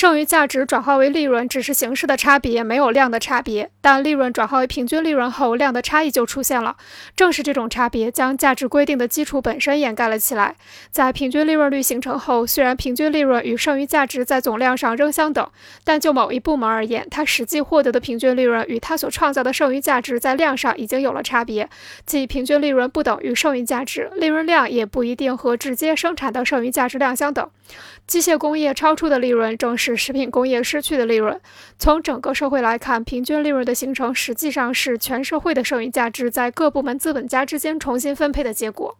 剩余价值转化为利润只是形式的差别，没有量的差别。但利润转化为平均利润后，量的差异就出现了。正是这种差别，将价值规定的基础本身掩盖了起来。在平均利润率形成后，虽然平均利润与剩余价值在总量上仍相等，但就某一部门而言，它实际获得的平均利润与它所创造的剩余价值在量上已经有了差别，即平均利润不等于剩余价值，利润量也不一定和直接生产的剩余价值量相等。机械工业超出的利润，正是食品工业失去的利润。从整个社会来看，平均利润的形成，实际上是全社会的剩余价值在各部门资本家之间重新分配的结果。